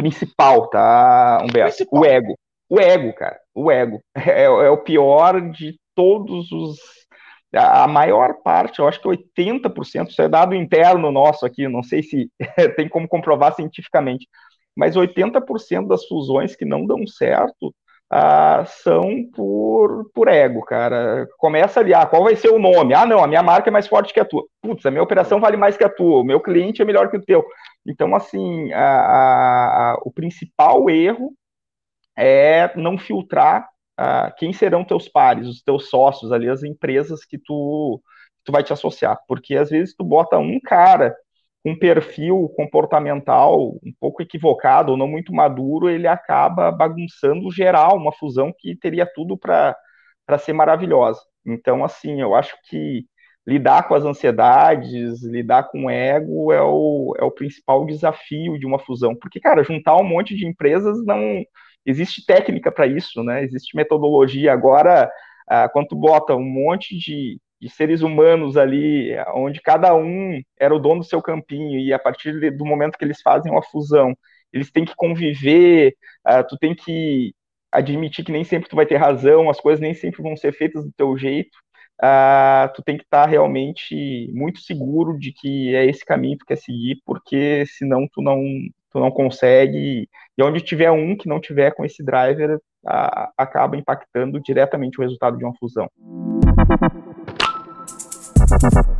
principal, tá, Humberto? Principal. O ego. O ego, cara. O ego. É, é o pior de todos os. A maior parte, eu acho que 80%, isso é dado interno nosso aqui, não sei se tem como comprovar cientificamente, mas 80% das fusões que não dão certo ah, são por, por ego, cara. Começa ali, ah, qual vai ser o nome? Ah, não, a minha marca é mais forte que a tua. Putz, a minha operação vale mais que a tua, o meu cliente é melhor que o teu. Então, assim, a, a, o principal erro é não filtrar ah, quem serão teus pares, os teus sócios ali, as empresas que tu, tu vai te associar. Porque às vezes tu bota um cara um perfil comportamental um pouco equivocado ou não muito maduro, ele acaba bagunçando geral uma fusão que teria tudo para ser maravilhosa. Então, assim, eu acho que lidar com as ansiedades, lidar com o ego é o, é o principal desafio de uma fusão. Porque, cara, juntar um monte de empresas não. Existe técnica para isso, né? Existe metodologia. Agora, ah, quando bota um monte de, de seres humanos ali, onde cada um era o dono do seu campinho, e a partir do momento que eles fazem uma fusão, eles têm que conviver, uh, tu tem que admitir que nem sempre tu vai ter razão, as coisas nem sempre vão ser feitas do teu jeito, uh, tu tem que estar tá realmente muito seguro de que é esse caminho que tu quer seguir, porque senão tu não, tu não consegue, e onde tiver um que não tiver com esse driver, uh, acaba impactando diretamente o resultado de uma fusão. Thank you.